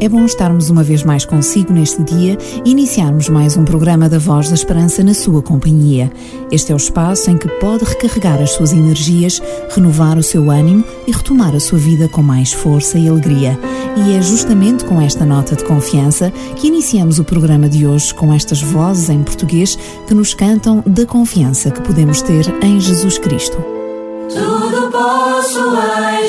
É bom estarmos uma vez mais consigo neste dia e iniciarmos mais um programa da Voz da Esperança na sua companhia. Este é o espaço em que pode recarregar as suas energias, renovar o seu ânimo e retomar a sua vida com mais força e alegria. E é justamente com esta nota de confiança que iniciamos o programa de hoje com estas vozes em português que nos cantam da confiança que podemos ter em Jesus Cristo. Tudo posso em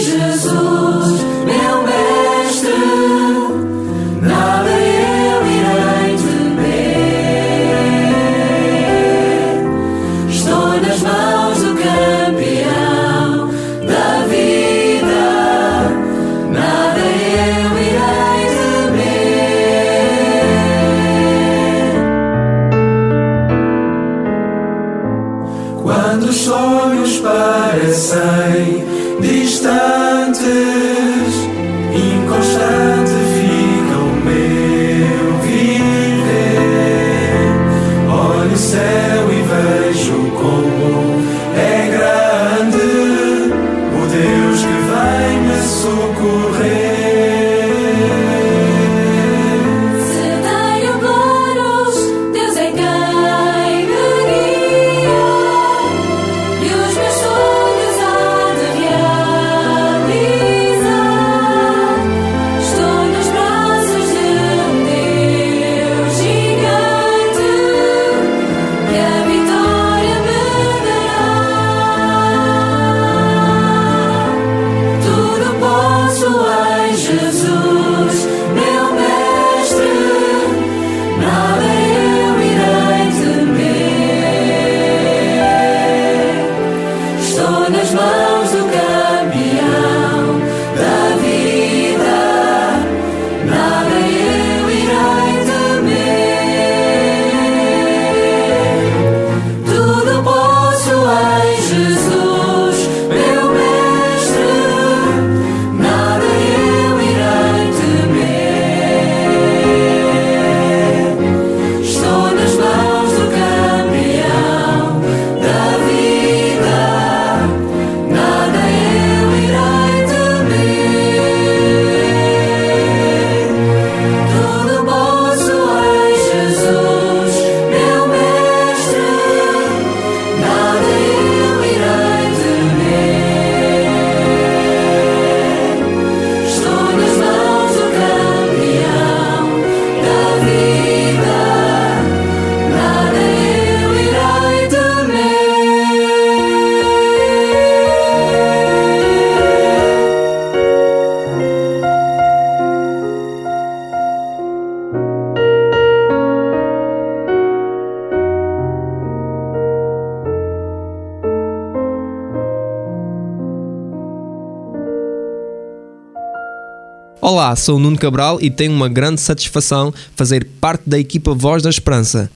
Olá, sou o Nuno Cabral e tenho uma grande satisfação fazer parte da equipa Voz da Esperança.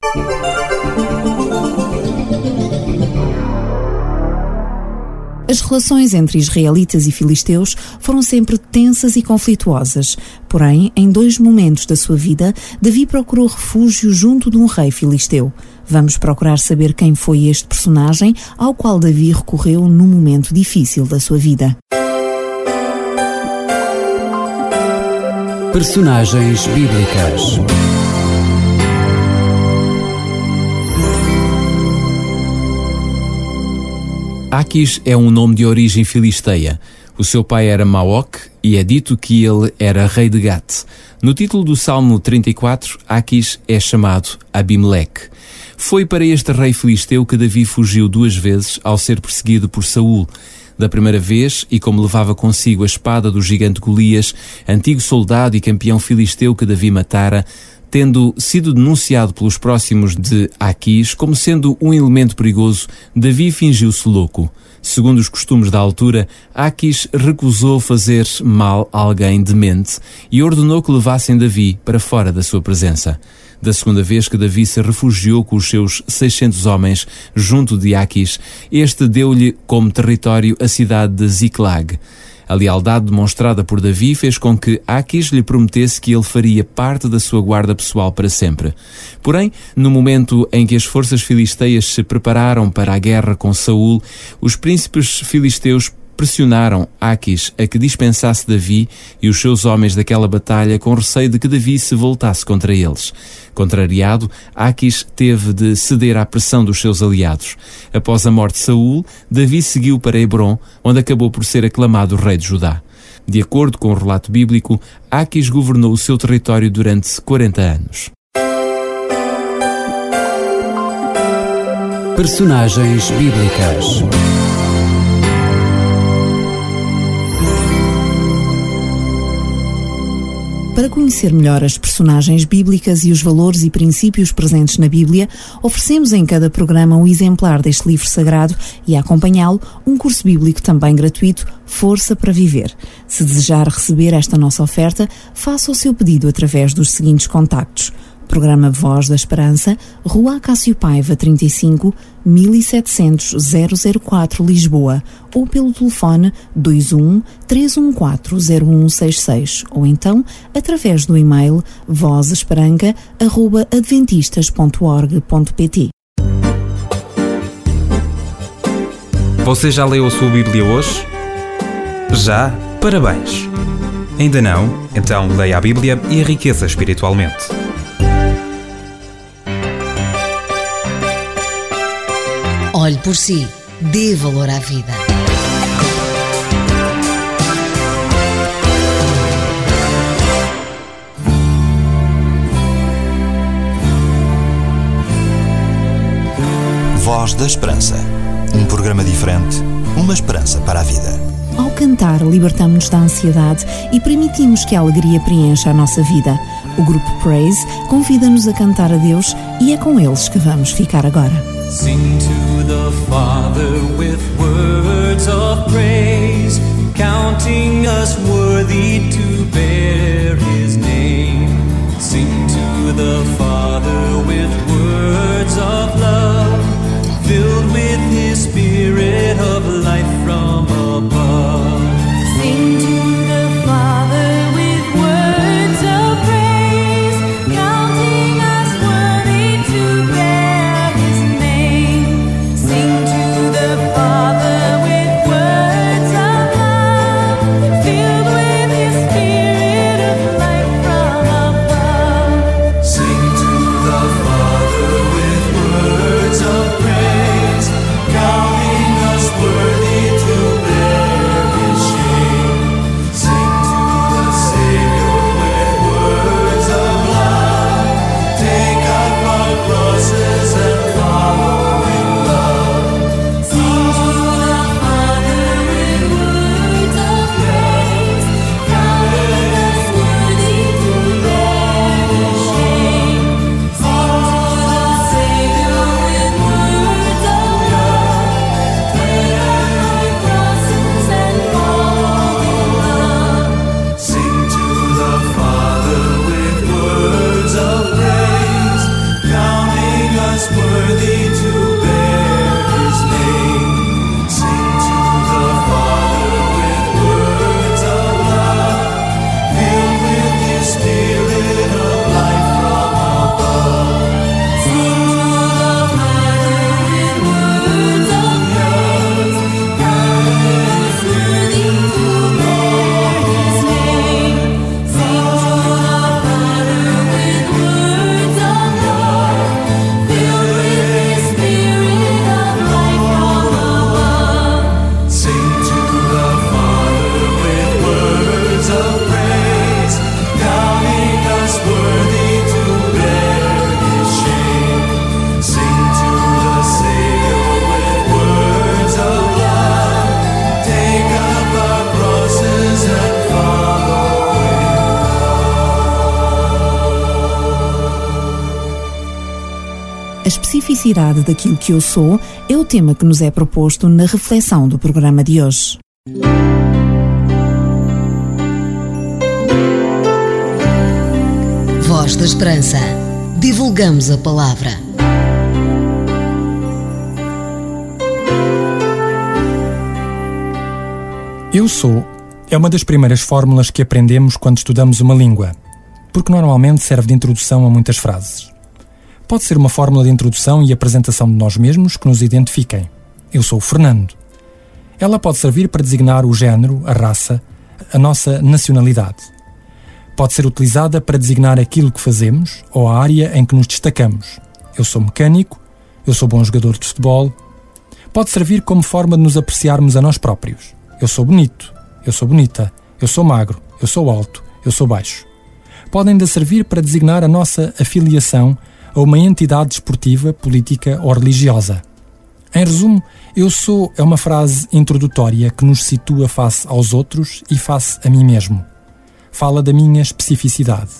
As relações entre israelitas e filisteus foram sempre tensas e conflituosas. Porém, em dois momentos da sua vida, Davi procurou refúgio junto de um rei filisteu. Vamos procurar saber quem foi este personagem ao qual Davi recorreu num momento difícil da sua vida. Personagens bíblicas. Aquis é um nome de origem filisteia. O seu pai era Maok e é dito que ele era rei de Gat. No título do Salmo 34, Aquis é chamado Abimeleque. Foi para este rei filisteu que Davi fugiu duas vezes ao ser perseguido por Saul. Da primeira vez, e como levava consigo a espada do gigante Golias, antigo soldado e campeão filisteu que Davi matara, Tendo sido denunciado pelos próximos de Aquis como sendo um elemento perigoso, Davi fingiu-se louco. Segundo os costumes da altura, Aquis recusou fazer mal a alguém demente e ordenou que levassem Davi para fora da sua presença. Da segunda vez que Davi se refugiou com os seus 600 homens junto de Aquis, este deu-lhe como território a cidade de Ziklag. A lealdade demonstrada por Davi fez com que Aquis lhe prometesse que ele faria parte da sua guarda pessoal para sempre. Porém, no momento em que as forças filisteias se prepararam para a guerra com Saul, os príncipes filisteus pressionaram Aquis a que dispensasse Davi e os seus homens daquela batalha com receio de que Davi se voltasse contra eles. Contrariado, Aquis teve de ceder à pressão dos seus aliados. Após a morte de Saul, Davi seguiu para Hebron, onde acabou por ser aclamado rei de Judá. De acordo com o relato bíblico, Aquis governou o seu território durante 40 anos. Personagens bíblicas. Para conhecer melhor as personagens bíblicas e os valores e princípios presentes na Bíblia, oferecemos em cada programa um exemplar deste livro sagrado e, a acompanhá-lo, um curso bíblico também gratuito, Força para Viver. Se desejar receber esta nossa oferta, faça o seu pedido através dos seguintes contactos Programa Voz da Esperança, Rua Cássio Paiva 35, 1700 004 Lisboa ou pelo telefone 21 314 0166 ou então através do e-mail vozesperanca@adventistas.org.pt. Você já leu a sua Bíblia hoje? Já? Parabéns! Ainda não? Então leia a Bíblia e enriqueça espiritualmente. Olhe por si, dê valor à vida. Voz da Esperança. Um programa diferente, uma esperança para a vida. Ao cantar, libertamos-nos da ansiedade e permitimos que a alegria preencha a nossa vida. O grupo Praise convida-nos a cantar a Deus e é com eles que vamos ficar agora. Sing to the Father with words of praise, counting us worthy to bear His name. Sing to the Father daquilo que eu sou é o tema que nos é proposto na reflexão do programa de hoje. Voz da Esperança. Divulgamos a palavra. Eu sou é uma das primeiras fórmulas que aprendemos quando estudamos uma língua, porque normalmente serve de introdução a muitas frases. Pode ser uma fórmula de introdução e apresentação de nós mesmos que nos identifiquem. Eu sou o Fernando. Ela pode servir para designar o género, a raça, a nossa nacionalidade. Pode ser utilizada para designar aquilo que fazemos ou a área em que nos destacamos. Eu sou mecânico, eu sou bom jogador de futebol. Pode servir como forma de nos apreciarmos a nós próprios. Eu sou bonito, eu sou bonita, eu sou magro, eu sou alto, eu sou baixo. Podem ainda servir para designar a nossa afiliação a uma entidade desportiva, política ou religiosa. Em resumo, eu sou é uma frase introdutória que nos situa face aos outros e face a mim mesmo. Fala da minha especificidade.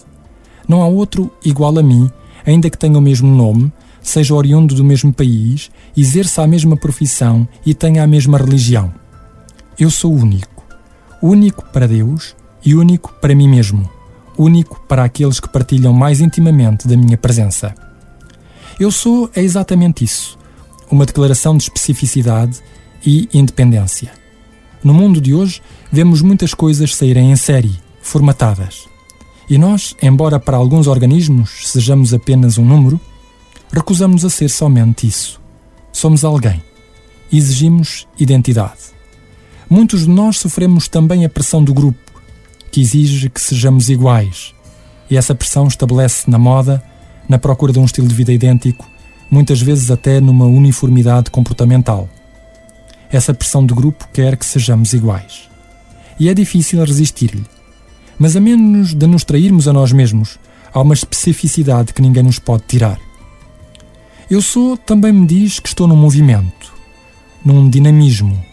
Não há outro igual a mim, ainda que tenha o mesmo nome, seja oriundo do mesmo país, exerça a mesma profissão e tenha a mesma religião. Eu sou único. Único para Deus e único para mim mesmo. Único para aqueles que partilham mais intimamente da minha presença. Eu sou é exatamente isso. Uma declaração de especificidade e independência. No mundo de hoje, vemos muitas coisas saírem em série, formatadas. E nós, embora para alguns organismos sejamos apenas um número, recusamos a ser somente isso. Somos alguém. Exigimos identidade. Muitos de nós sofremos também a pressão do grupo, que exige que sejamos iguais. E essa pressão estabelece na moda, na procura de um estilo de vida idêntico, muitas vezes até numa uniformidade comportamental. Essa pressão do grupo quer que sejamos iguais. E é difícil resistir-lhe. Mas a menos de nos trairmos a nós mesmos, há uma especificidade que ninguém nos pode tirar. Eu sou também me diz que estou num movimento, num dinamismo,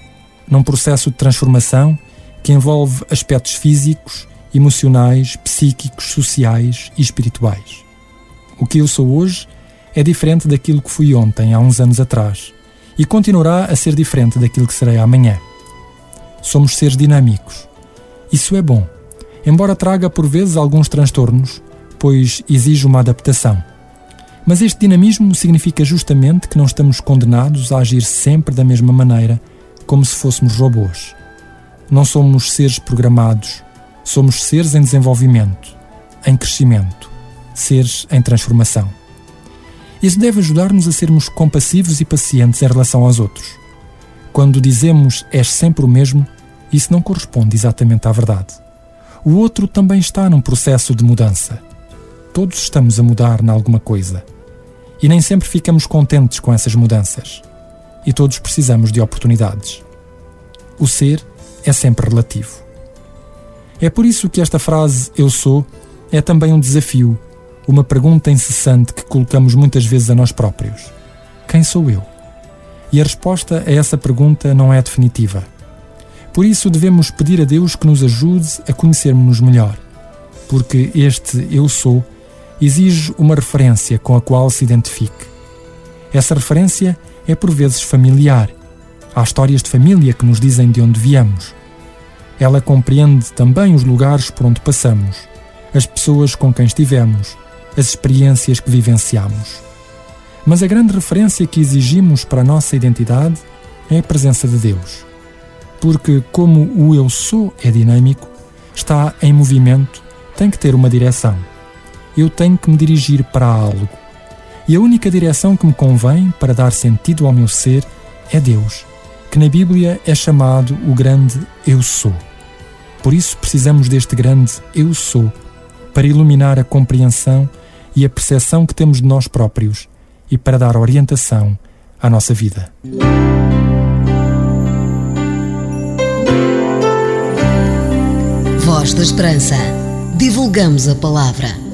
num processo de transformação que envolve aspectos físicos, emocionais, psíquicos, sociais e espirituais. O que eu sou hoje é diferente daquilo que fui ontem, há uns anos atrás, e continuará a ser diferente daquilo que serei amanhã. Somos seres dinâmicos. Isso é bom, embora traga por vezes alguns transtornos, pois exige uma adaptação. Mas este dinamismo significa justamente que não estamos condenados a agir sempre da mesma maneira, como se fôssemos robôs. Não somos seres programados, somos seres em desenvolvimento, em crescimento, seres em transformação. Isso deve ajudar-nos a sermos compassivos e pacientes em relação aos outros. Quando dizemos és sempre o mesmo, isso não corresponde exatamente à verdade. O outro também está num processo de mudança. Todos estamos a mudar em alguma coisa. E nem sempre ficamos contentes com essas mudanças. E todos precisamos de oportunidades. O ser é sempre relativo. É por isso que esta frase eu sou é também um desafio, uma pergunta incessante que colocamos muitas vezes a nós próprios: Quem sou eu? E a resposta a essa pergunta não é definitiva. Por isso devemos pedir a Deus que nos ajude a conhecermos-nos melhor, porque este eu sou exige uma referência com a qual se identifique. Essa referência é por vezes familiar. Há histórias de família que nos dizem de onde viemos. Ela compreende também os lugares por onde passamos, as pessoas com quem estivemos, as experiências que vivenciamos. Mas a grande referência que exigimos para a nossa identidade é a presença de Deus. Porque, como o eu sou é dinâmico, está em movimento, tem que ter uma direção. Eu tenho que me dirigir para algo. E a única direção que me convém para dar sentido ao meu ser é Deus, que na Bíblia é chamado o grande Eu Sou. Por isso precisamos deste grande Eu Sou para iluminar a compreensão e a percepção que temos de nós próprios e para dar orientação à nossa vida. Voz da Esperança. Divulgamos a palavra.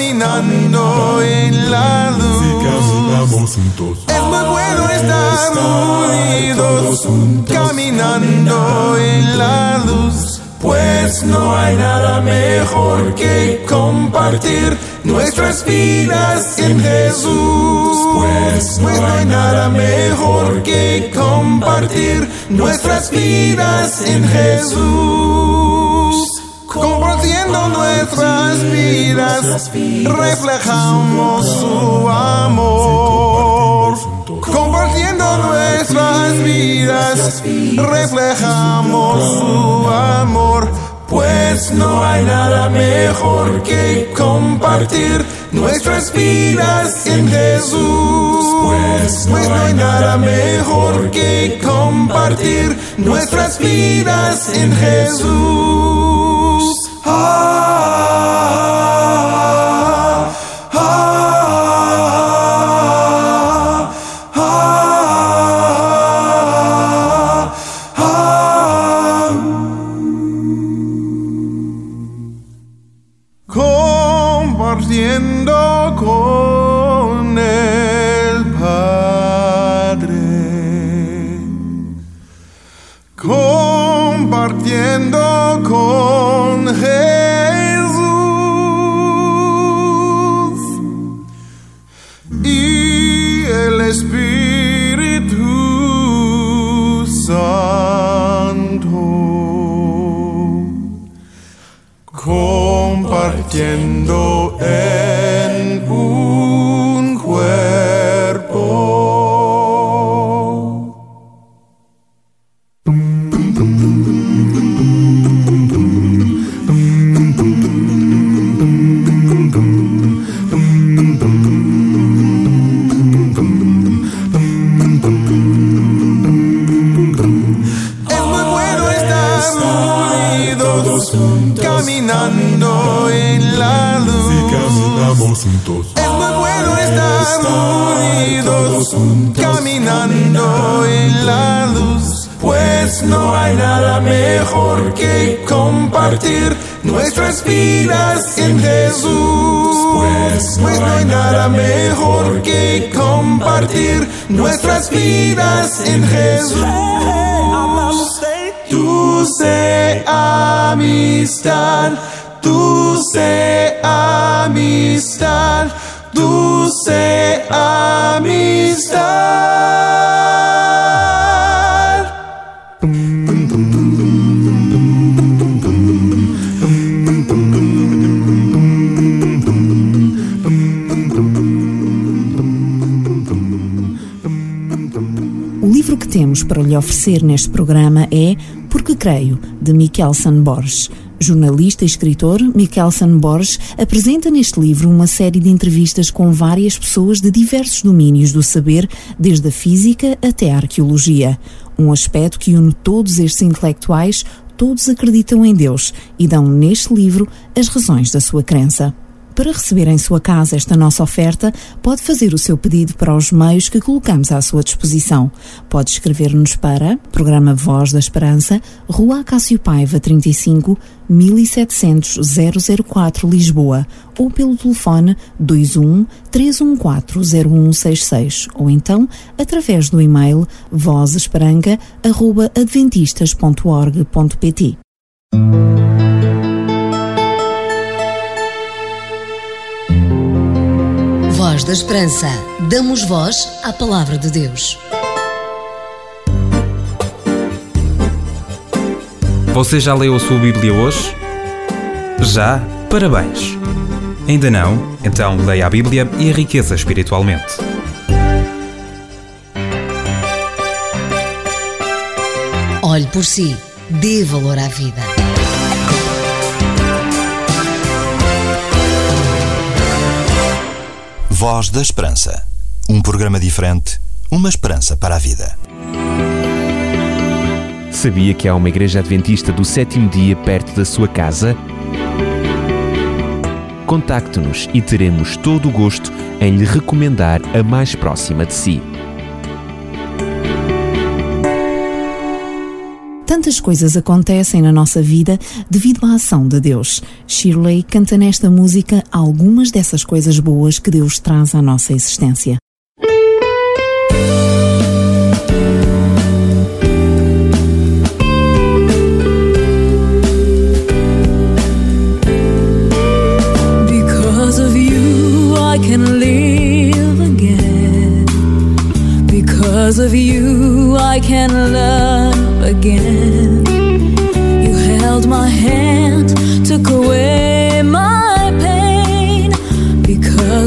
caminando en la luz. Es muy bueno estar unidos, caminando en la luz. Pues no hay nada mejor que compartir nuestras vidas en Jesús. Pues no hay nada mejor que compartir nuestras vidas en Jesús. Compartiendo nuestras vidas, reflejamos su amor. Nuestras vidas, reflejamos su amor. Pues no hay nada mejor que compartir nuestras vidas en Jesús. Pues no hay nada mejor que compartir nuestras vidas en Jesús. Vidas en Jesús. Pues no hay nada mejor que compartir nuestras vidas en Jesús. Dulce amistad, dulce amistad, dulce amistad. Temos para lhe oferecer neste programa é Porque Creio, de Mikkelsen Borges. Jornalista e escritor, Mikkelsen Borges apresenta neste livro uma série de entrevistas com várias pessoas de diversos domínios do saber, desde a física até a arqueologia. Um aspecto que une todos estes intelectuais, todos acreditam em Deus e dão neste livro as razões da sua crença. Para receber em sua casa esta nossa oferta, pode fazer o seu pedido para os meios que colocamos à sua disposição. Pode escrever-nos para Programa Voz da Esperança, Rua Cássio Paiva 35, 1700 004 Lisboa ou pelo telefone 21 314 0166 ou então através do e-mail vozesperanca.adventistas.org.pt. da Esperança. Damos voz à palavra de Deus. Você já leu a sua Bíblia hoje? Já? Parabéns! Ainda não? Então leia a Bíblia e enriqueça espiritualmente. Olhe por si. Dê valor à vida. Voz da Esperança. Um programa diferente, uma esperança para a vida. Sabia que há uma igreja adventista do sétimo dia perto da sua casa? Contacte-nos e teremos todo o gosto em lhe recomendar a mais próxima de si. Tantas coisas acontecem na nossa vida devido à ação de Deus. Shirley canta nesta música algumas dessas coisas boas que Deus traz à nossa existência. because of you I can love again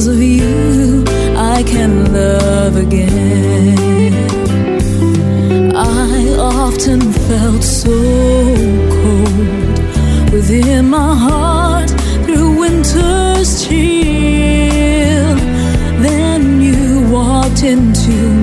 Because of you, I can love again. I often felt so cold within my heart through winter's chill. Then you walked into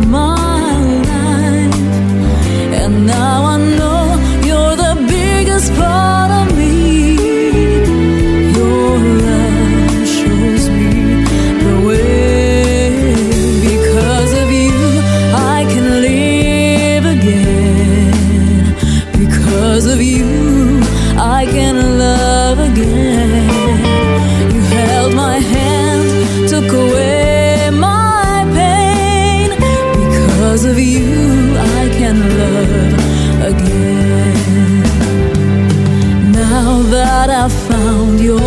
found your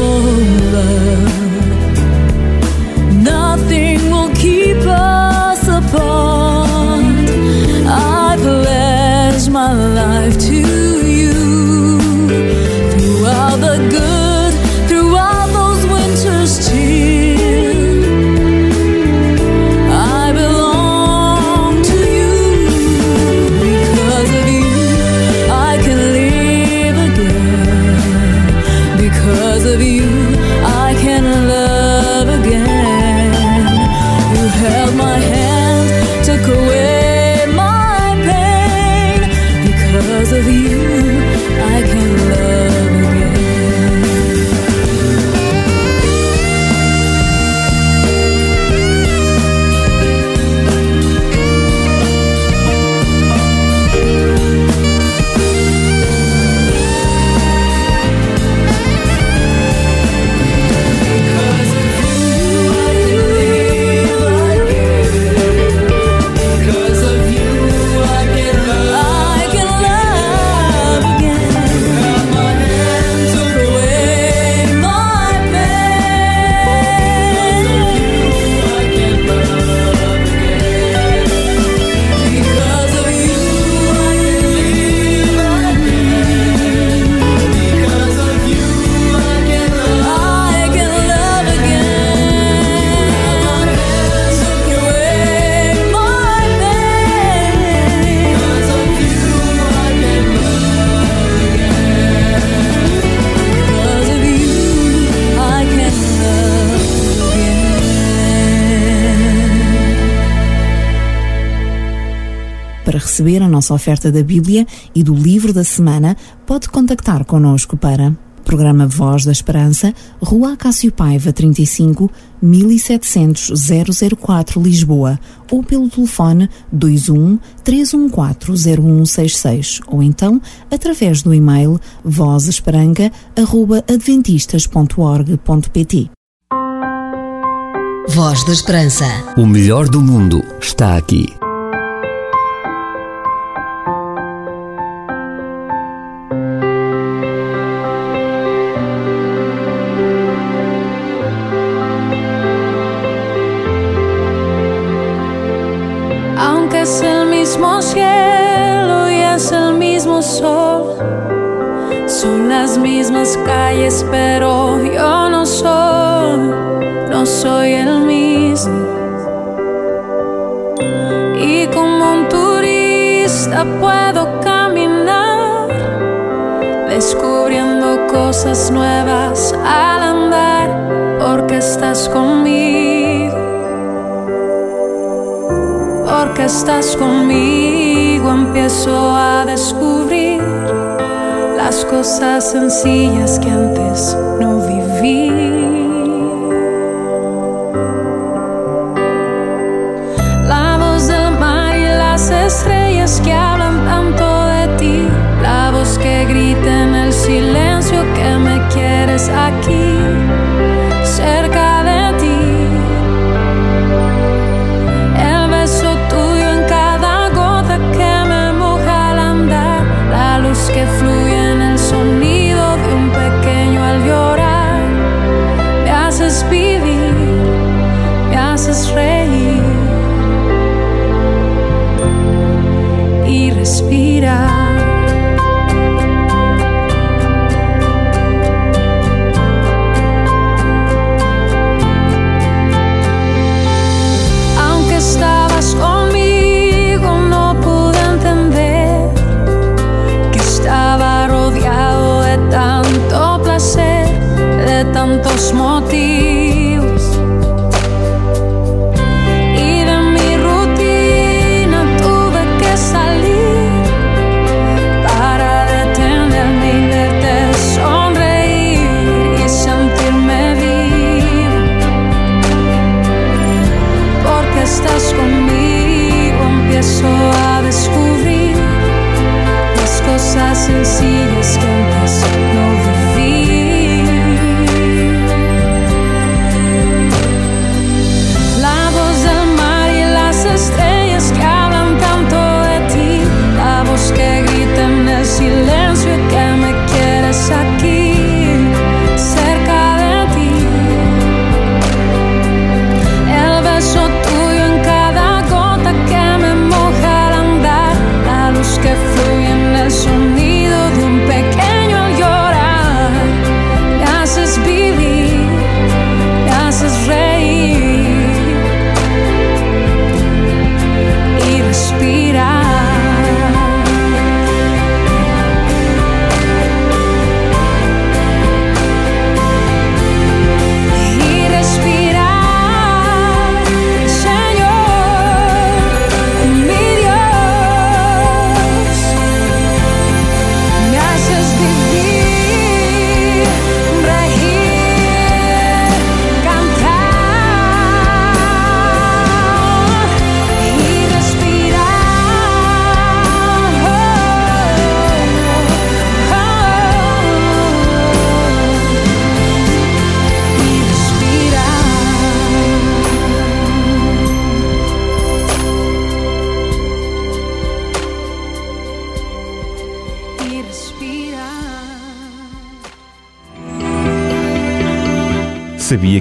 love, nothing will keep us apart. I pledge my life to Para receber a nossa oferta da Bíblia e do livro da semana, pode contactar connosco para Programa Voz da Esperança, Rua Cássio Paiva 35, 1700 004 Lisboa ou pelo telefone 21 314 0166 ou então através do e-mail vozesperanca.adventistas.org.pt Voz da Esperança. O melhor do mundo está aqui. No soy el mismo. Y como un turista puedo caminar, descubriendo cosas nuevas al andar, porque estás conmigo. Porque estás conmigo, empiezo a descubrir las cosas sencillas que antes no que hablan tanto de ti. La voz que grita en el silencio que me quieres aquí,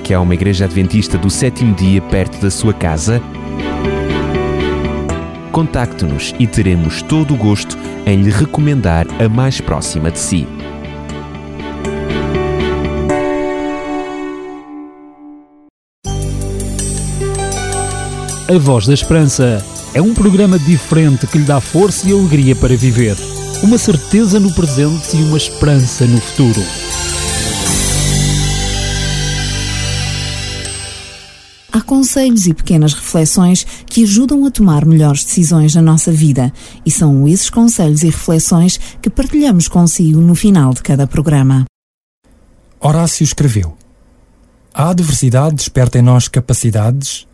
que há uma igreja adventista do sétimo dia perto da sua casa? Contacte-nos e teremos todo o gosto em lhe recomendar a mais próxima de si. A Voz da Esperança é um programa diferente que lhe dá força e alegria para viver, uma certeza no presente e uma esperança no futuro. Conselhos e pequenas reflexões que ajudam a tomar melhores decisões na nossa vida, e são esses conselhos e reflexões que partilhamos consigo no final de cada programa. Horácio escreveu: A adversidade desperta em nós capacidades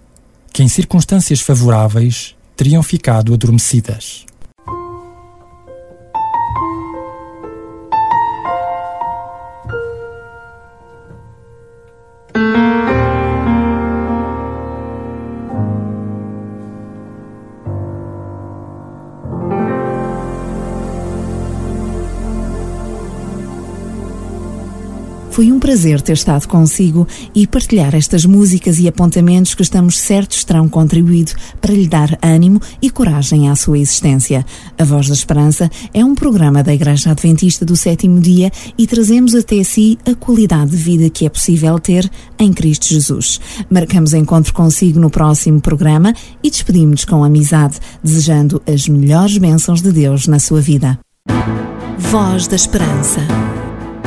que, em circunstâncias favoráveis, teriam ficado adormecidas. Foi um prazer ter estado consigo e partilhar estas músicas e apontamentos que estamos certos terão contribuído para lhe dar ânimo e coragem à sua existência. A Voz da Esperança é um programa da Igreja Adventista do Sétimo Dia e trazemos até si a qualidade de vida que é possível ter em Cristo Jesus. Marcamos encontro consigo no próximo programa e despedimos-nos com amizade, desejando as melhores bênçãos de Deus na sua vida. Voz da Esperança.